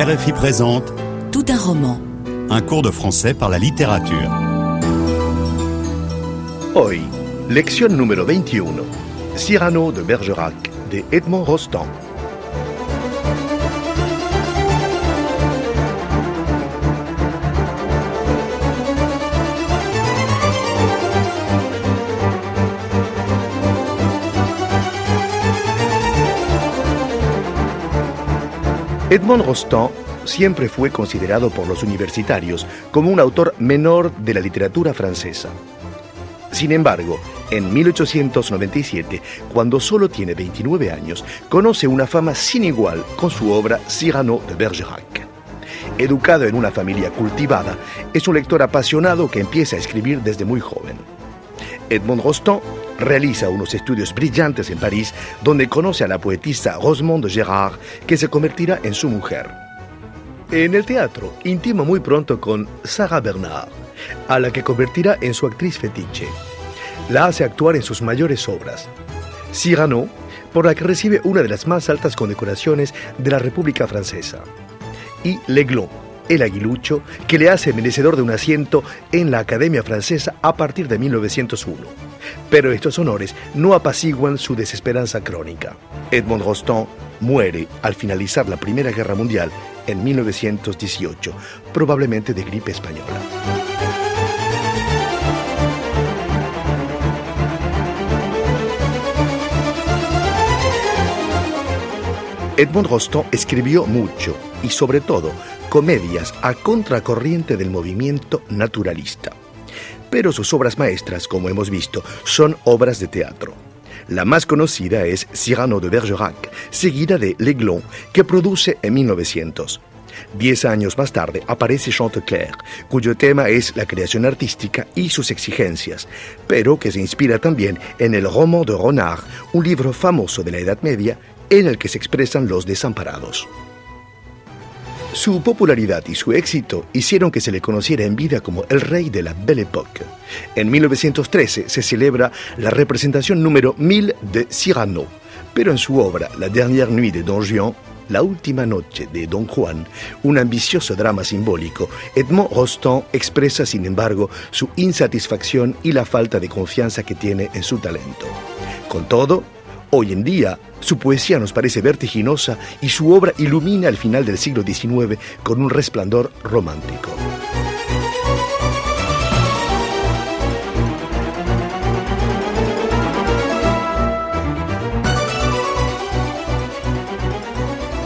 RFI présente Tout un roman. un cours de français par la littérature. Hoy, lección número 21. Cyrano de Bergerac, de Edmond Rostand. Edmond Rostand siempre fue considerado por los universitarios como un autor menor de la literatura francesa. Sin embargo, en 1897, cuando solo tiene 29 años, conoce una fama sin igual con su obra Cyrano de Bergerac. Educado en una familia cultivada, es un lector apasionado que empieza a escribir desde muy joven. Edmond Rostand realiza unos estudios brillantes en París, donde conoce a la poetisa Rosemonde Gérard, que se convertirá en su mujer. En el teatro, intima muy pronto con Sarah Bernard, a la que convertirá en su actriz fetiche. La hace actuar en sus mayores obras. Cyrano, por la que recibe una de las más altas condecoraciones de la República Francesa. Y L'Aiglon, el aguilucho, que le hace merecedor de un asiento en la Academia Francesa a partir de 1901. Pero estos honores no apaciguan su desesperanza crónica. Edmond Rostand muere al finalizar la Primera Guerra Mundial en 1918, probablemente de gripe española. Edmond Rostand escribió mucho y sobre todo comedias a contracorriente del movimiento naturalista. Pero sus obras maestras, como hemos visto, son obras de teatro. La más conocida es Cyrano de Bergerac, seguida de L'Aiglon, que produce en 1900. Diez años más tarde aparece Chantecler, cuyo tema es la creación artística y sus exigencias, pero que se inspira también en el Roman de Renard, un libro famoso de la Edad Media en el que se expresan los desamparados. Su popularidad y su éxito hicieron que se le conociera en vida como el rey de la Belle Époque. En 1913 se celebra la representación número 1000 de Cyrano, pero en su obra La dernière nuit de Don Juan, La última noche de Don Juan, un ambicioso drama simbólico, Edmond Rostand expresa, sin embargo, su insatisfacción y la falta de confianza que tiene en su talento. Con todo, Hoy en día, su poesía nos parece vertiginosa y su obra ilumina el final del siglo XIX con un resplandor romántico.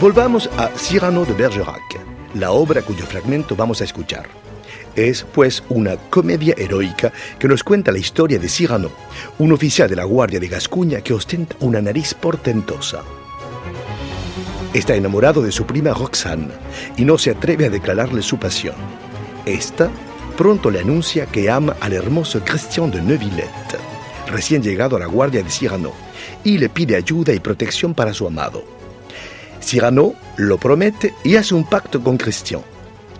Volvamos a Cyrano de Bergerac, la obra cuyo fragmento vamos a escuchar. Es, pues, una comedia heroica que nos cuenta la historia de Cyrano, un oficial de la Guardia de Gascuña que ostenta una nariz portentosa. Está enamorado de su prima Roxane y no se atreve a declararle su pasión. Esta pronto le anuncia que ama al hermoso Christian de Neuvillette, recién llegado a la Guardia de Cyrano, y le pide ayuda y protección para su amado. Cyrano lo promete y hace un pacto con Christian.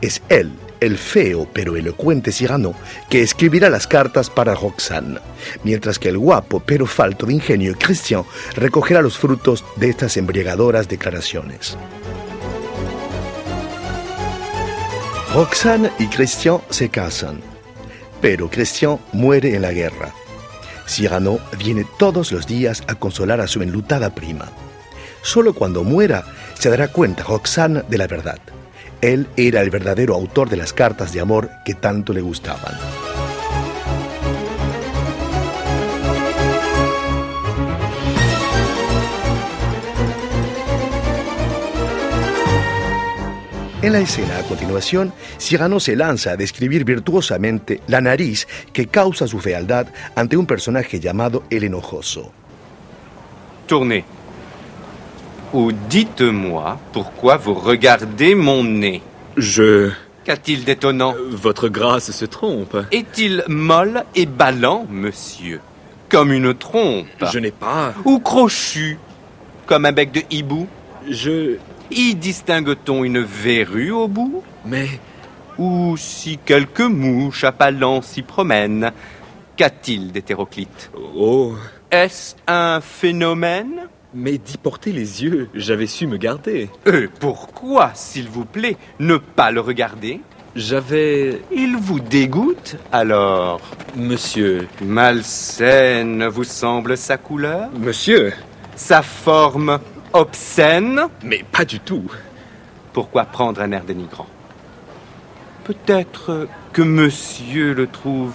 Es él el feo pero elocuente Cyrano que escribirá las cartas para Roxane, mientras que el guapo pero falto de ingenio Christian recogerá los frutos de estas embriagadoras declaraciones. Roxane y Christian se casan, pero Christian muere en la guerra. Cyrano viene todos los días a consolar a su enlutada prima. Solo cuando muera se dará cuenta Roxane de la verdad. Él era el verdadero autor de las cartas de amor que tanto le gustaban. En la escena a continuación, Cyrano se lanza a describir virtuosamente la nariz que causa su fealdad ante un personaje llamado el enojoso. Tournez. Ou dites-moi pourquoi vous regardez mon nez. Je... Qu'a-t-il d'étonnant? Votre grâce se trompe. Est-il molle et ballant, monsieur? Comme une trompe. Je n'ai pas... Ou crochu Comme un bec de hibou? Je... Y distingue-t-on une verrue au bout? Mais... Ou si quelques mouches appalant s'y promènent Qu'a-t-il d'hétéroclite? Oh... Est-ce un phénomène? Mais d'y porter les yeux, j'avais su me garder. Euh, pourquoi, s'il vous plaît, ne pas le regarder? J'avais... Il vous dégoûte, alors? Monsieur... Malsaine vous semble sa couleur? Monsieur. Sa forme obscène? Mais pas du tout. Pourquoi prendre un air dénigrant? Peut-être que monsieur le trouve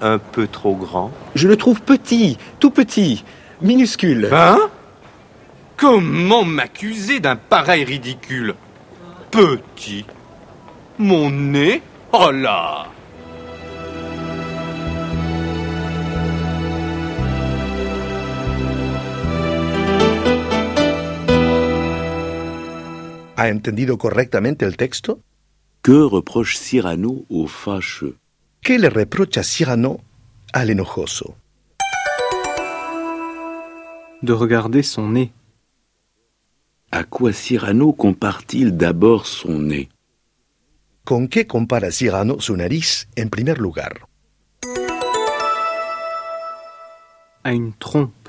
un peu trop grand? Je le trouve petit, tout petit, minuscule. Hein? Comment m'accuser d'un pareil ridicule? Petit Mon nez? Oh là ¿Ha entendido correctamente el texto? Que reproche Cyrano au fâcheux ¿Qué le reprocha Cyrano al enojoso? De regarder son nez, À quoi Cyrano compare-t-il d'abord son nez? ¿Con qué compara Cyrano su nariz en primer lugar? à une trompe,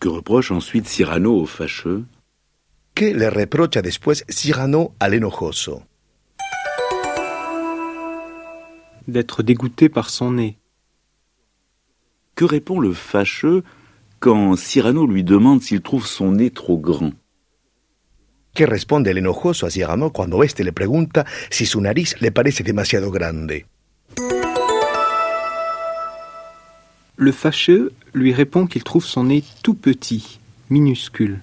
Que reproche ensuite Cyrano au fâcheux? ¿Qué le reprocha después Cyrano al enojoso? d'être dégoûté par son nez, Que répond le fâcheux quand Cyrano lui demande s'il trouve son nez trop grand ¿Qué responde el enojoso a Cyrano cuando éste le pregunta si su nariz le parece demasiado grande? le fâcheux lui répond qu'il trouve son nez tout petit, minuscule.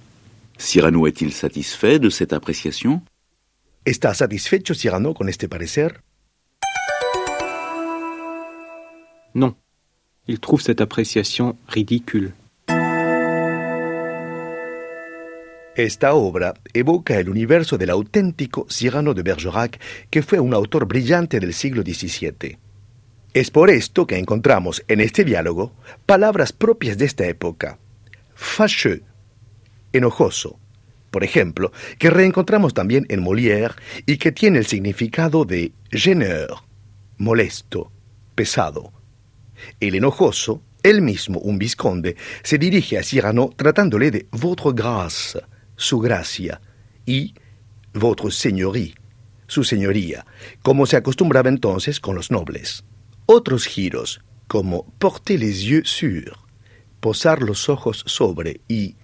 Cyrano est-il satisfait de cette appréciation? ¿Está satisfecho Cyrano con este parecer? Non, il trouve cette appréciation ridicule. Esta obra evoca el universo del auténtico Cyrano de Bergerac, que fue un autor brillante del siglo XVII. Es por esto que encontramos en este diálogo palabras propias de esta época. Fâcheux, enojoso, por ejemplo, que reencontramos también en Molière y que tiene el significado de gêneur, molesto, pesado. El enojoso, él mismo, un vizconde, se dirige a Cyrano tratándole de votre grâce, su gracia, y votre seigneurie, su señoría, como se acostumbraba entonces con los nobles. Otros giros, como porter les yeux sur, posar los ojos sobre y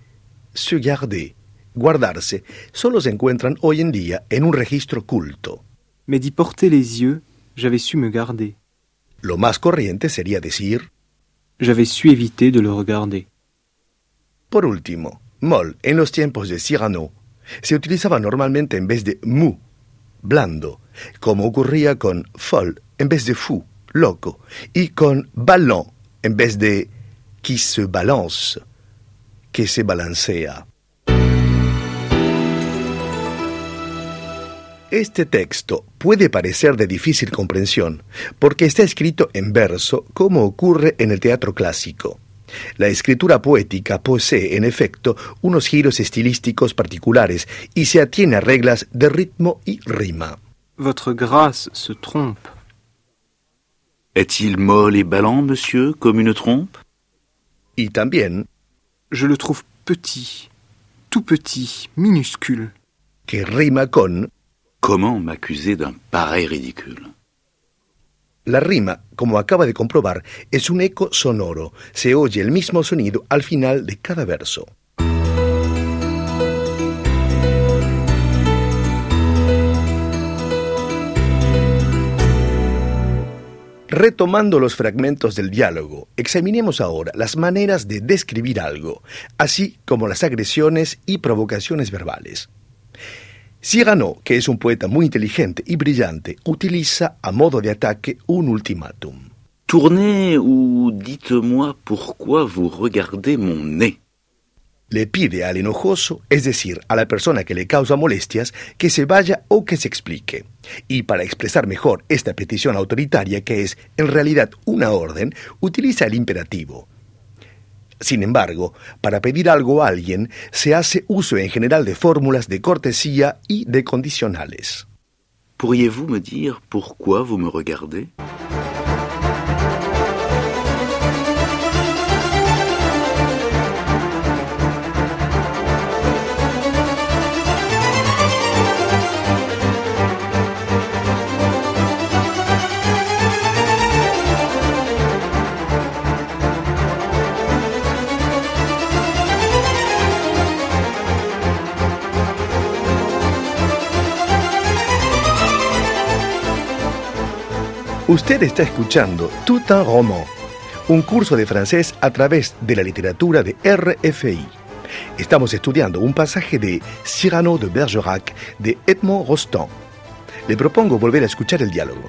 se garder, guardarse, solo se encuentran hoy en día en un registro culto. Mais d'y porter les yeux, j'avais su me garder. Lo más corriente sería decir, J'avais su éviter de le regarder. por último, moll en los tiempos de Cyrano se utilizaba normalmente en vez de mu, blando, como ocurría con folle en vez de fou, loco, y con ballon en vez de qui se balance, que se balancea. Este texto puede parecer de difícil comprensión porque está escrito en verso como ocurre en el teatro clásico. La escritura poética posee, en efecto, unos giros estilísticos particulares y se atiene a reglas de ritmo y rima. Votre grâce se trompe. Est-il molle et ballant, monsieur, comme une trompe? Y también Je le trouve petit, tout petit, minuscule. que rima con Comment m'accuser d'un pareil ridicule? La rima, como acaba de comprobar, es un eco sonoro. Se oye el mismo sonido al final de cada verso. Retomando los fragmentos del diálogo, examinemos ahora las maneras de describir algo, así como las agresiones y provocaciones verbales. Cyrano, que es un poeta muy inteligente y brillante, utiliza a modo de ataque un ultimátum. Tournez ou dites-moi pourquoi vous regardez mon nez. Le pide al enojoso, es decir, a la persona que le causa molestias, que se vaya o que se explique. Y para expresar mejor esta petición autoritaria, que es en realidad una orden, utiliza el imperativo. Sin embargo, para pedir algo a alguien se hace uso en general de fórmulas de cortesía y de condicionales. Pourriez-vous me dire pourquoi vous me regardez Usted está escuchando Tout un roman, un curso de francés a través de la literatura de RFI. Estamos estudiando un pasaje de Cyrano de Bergerac de Edmond Rostand. Le propongo volver a escuchar el diálogo.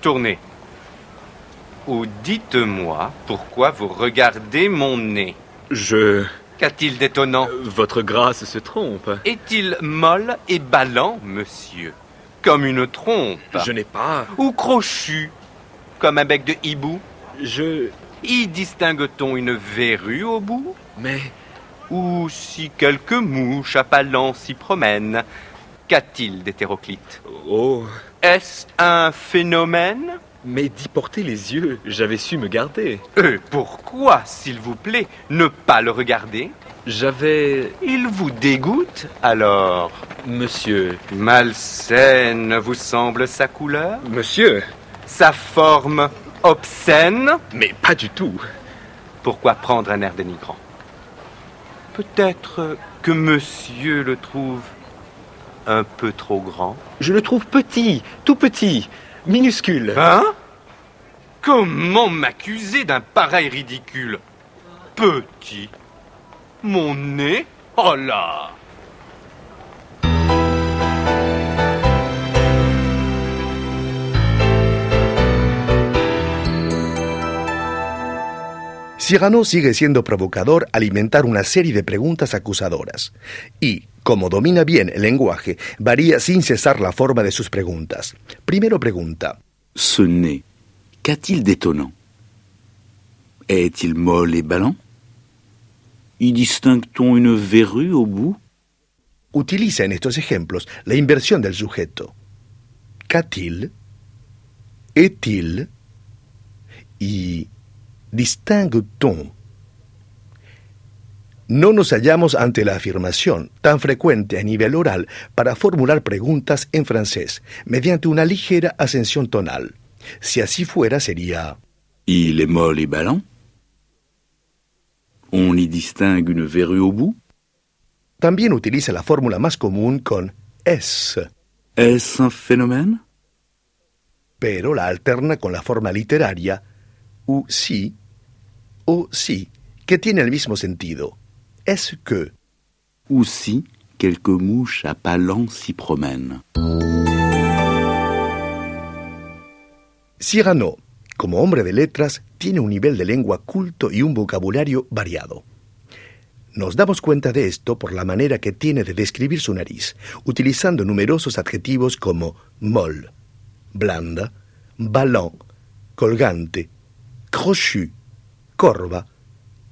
Tournez. Ou dites-moi pourquoi vous regardez mon nez. Je... Qu'a-t-il d'étonnant? Votre grâce se trompe. Est-il molle et ballant, monsieur? Comme une trompe. Je n'ai pas... Ou crochu Comme un bec de hibou? Je... Y distingue-t-on une verrue au bout? Mais... Ou si quelques mouches appalant s'y promènent? Qu'a-t-il d'hétéroclite? Oh... Est-ce un phénomène? Mais d'y porter les yeux, j'avais su me garder. Euh, pourquoi, s'il vous plaît, ne pas le regarder? J'avais... Il vous dégoûte, alors? Monsieur... Malsaine vous semble sa couleur? Monsieur. Sa forme obscène? Mais pas du tout. Pourquoi prendre un air dénigrant? Peut-être que monsieur le trouve un peu trop grand. Je le trouve petit, tout petit, minuscule. Hein? Comment m'accuser d'un pareil ridicule? Petit. Mon nez? Oh là! Cyrano sigue siendo provocador al inventar una serie de preguntas acusadoras. Y, como domina bien el lenguaje, varía sin cesar la forma de sus preguntas. Primero pregunta, Ce nez, qu'a-t-il d'étonnant Est-il molle et ballant Y distingue-t-on une verrue au bout utiliza en estos ejemplos la inversión del sujeto. Qu'a-t-il Est-il y distingue-t-on. No nos hallamos ante la afirmación, tan frecuente a nivel oral, para formular preguntas en francés, mediante una ligera ascensión tonal. Si así fuera, sería Il est molle et ballant On y distingue une verrue au bout También utiliza la fórmula más común con es, Est-ce un phénomène pero la alterna con la forma literaria u si o si, que tiene el mismo sentido. Es que. Ou si quelques mouches à pas lents s'y promènent Cyrano, como hombre de letras, tiene un nivel de lengua culto y un vocabulario variado. Nos damos cuenta de esto por la manera que tiene de describir su nariz, utilizando numerosos adjetivos como molle, blanda, ballon, colgante, crochu, corva,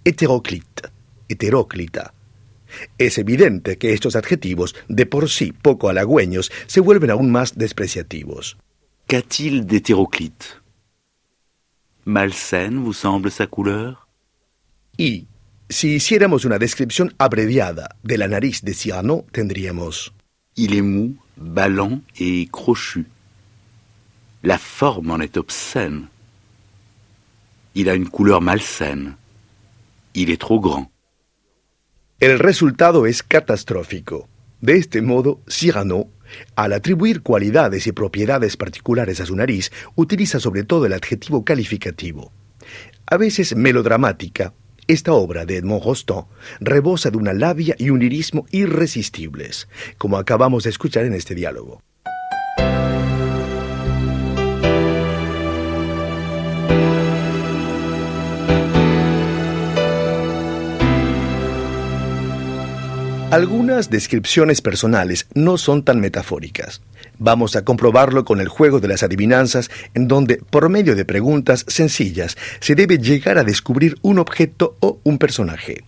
heteroclite, heteróclita. Es evidente que estos adjetivos, de por sí poco halagüeños, se vuelven aún más despreciativos. Qu'a-t-il d'hétéroclite Malsaine vous semble sa couleur Y, si hiciéramos una descripción abreviada de la nariz de Cyrano, tendríamos Il est mou, ballant et crochu. La forme en est obscène. Il a une couleur malsaine. Il est trop grand. El resultado es catastrófico. De este modo, Cyrano, al atribuir cualidades y propiedades particulares a su nariz, utiliza sobre todo el adjetivo calificativo. A veces melodramática, esta obra de Edmond Rostand rebosa de una labia y un lirismo irresistibles, como acabamos de escuchar en este diálogo. Algunas descripciones personales no son tan metafóricas. Vamos a comprobarlo con el juego de las adivinanzas, en donde, por medio de preguntas sencillas, se debe llegar a descubrir un objeto o un personaje.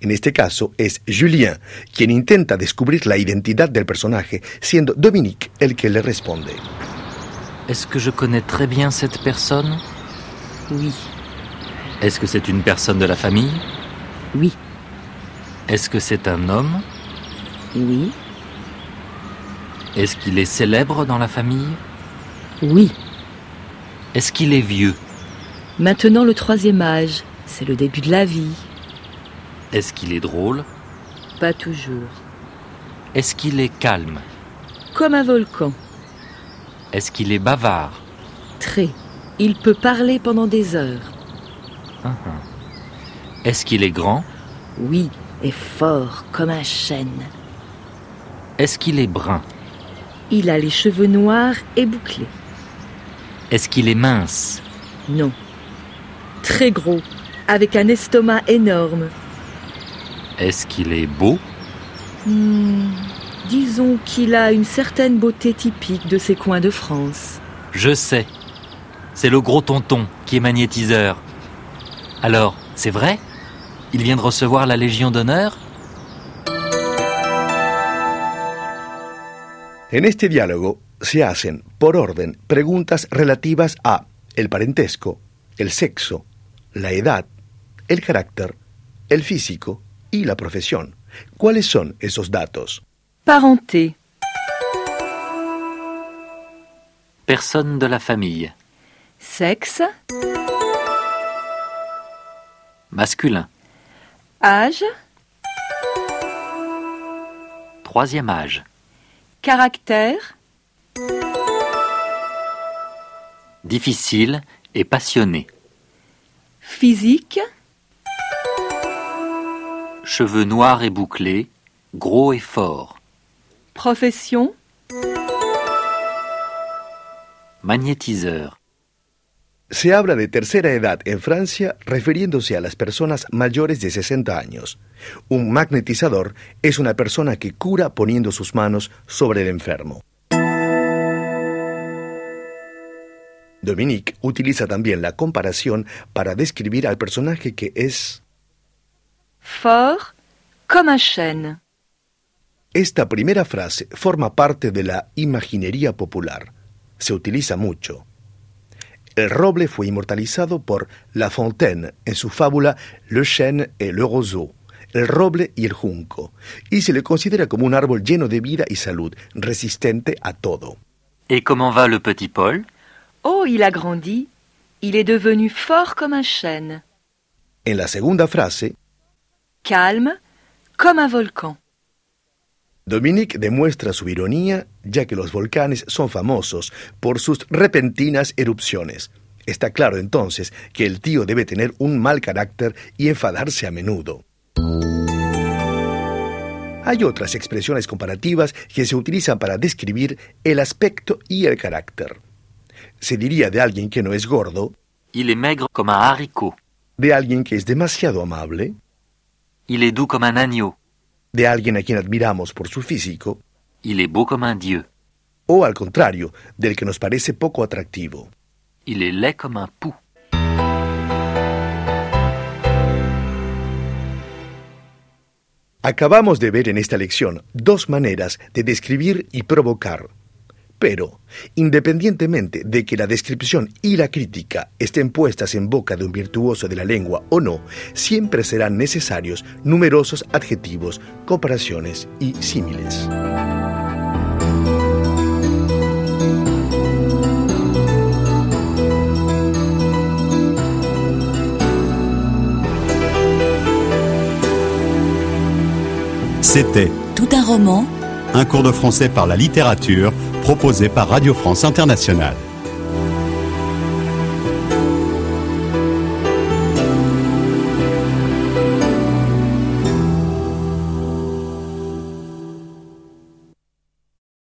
En este caso es Julien quien intenta descubrir la identidad del personaje, siendo Dominique el que le responde. Est-ce que je connais très bien cette personne Oui, Est-ce que c'est une personne de la famille oui, Est-ce que c'est un homme? Oui, Est-ce qu'il est célèbre dans la famille? Oui. Est-ce qu'il est vieux? Maintenant le troisième âge. C'est le début de la vie. Est-ce qu'il est drôle? Pas toujours. Est-ce qu'il est calme? Comme un volcan. Est-ce qu'il est bavard? Très. Il peut parler pendant des heures. Uhum. Est-ce qu'il est grand? Oui, et fort comme un chêne. Est-ce qu'il est brun? Il a les cheveux noirs et bouclés. Est-ce qu'il est mince? Non. Très gros, avec un estomac énorme. Est-ce qu'il est beau? Hmm, disons qu'il a une certaine beauté typique de ces coins de France. Je sais. C'est le gros tonton qui est magnétiseur. Alors, c'est vrai? Il vient de recevoir la Légion d'honneur En este diálogo se hacen, por orden, preguntas relativas a el parentesco, el sexo, la edad, el carácter, el físico y la profesión. ¿Cuáles son esos datos? Parenté, Personne de la famille. sexe, Masculin. Âge, Troisième âge. caractère, Difficile et passionné. physique, Cheveux noirs et bouclés. Gros et fort. profession, Magnétiseur. Se habla de tercera edad en Francia refiriéndose a las personas mayores de 60 años. Un magnetizador es una persona que cura poniendo sus manos sobre el enfermo. Dominique utiliza también la comparación para describir al personaje que es... fort, comme un chêne. Esta primera frase forma parte de la imaginería popular. Se utiliza mucho. El roble fue inmortalizado por La Fontaine en su fábula Le chêne et le roseau, el roble y el junco, y se le considera como un árbol lleno de vida y salud, resistente a todo. Et comment va le petit Paul Oh, il a grandi. Il est devenu fort comme un chêne. En la segunda frase, Calme, comme un volcan. Dominique demuestra su ironía ya que los volcanes son famosos por sus repentinas erupciones. Está claro entonces que el tío debe tener un mal carácter y enfadarse a menudo. Hay otras expresiones comparativas que se utilizan para describir el aspecto y el carácter. Se diría de alguien que no es gordo, Il est maigre comme un haricot. de alguien que es demasiado amable, Il est doux comme un agneau. De alguien a quien admiramos por su físico, Il est beau comme un dieu. o al contrario, del que nos parece poco atractivo. Il est laid comme un pou. Acabamos de ver en esta lección dos maneras de describir y provocar. Pero, independientemente de que la descripción y la crítica estén puestas en boca de un virtuoso de la lengua o no, siempre serán necesarios numerosos adjetivos, comparaciones y símiles. C'était Tout un roman un cours de français par la littérature proposé par Radio France Internationale.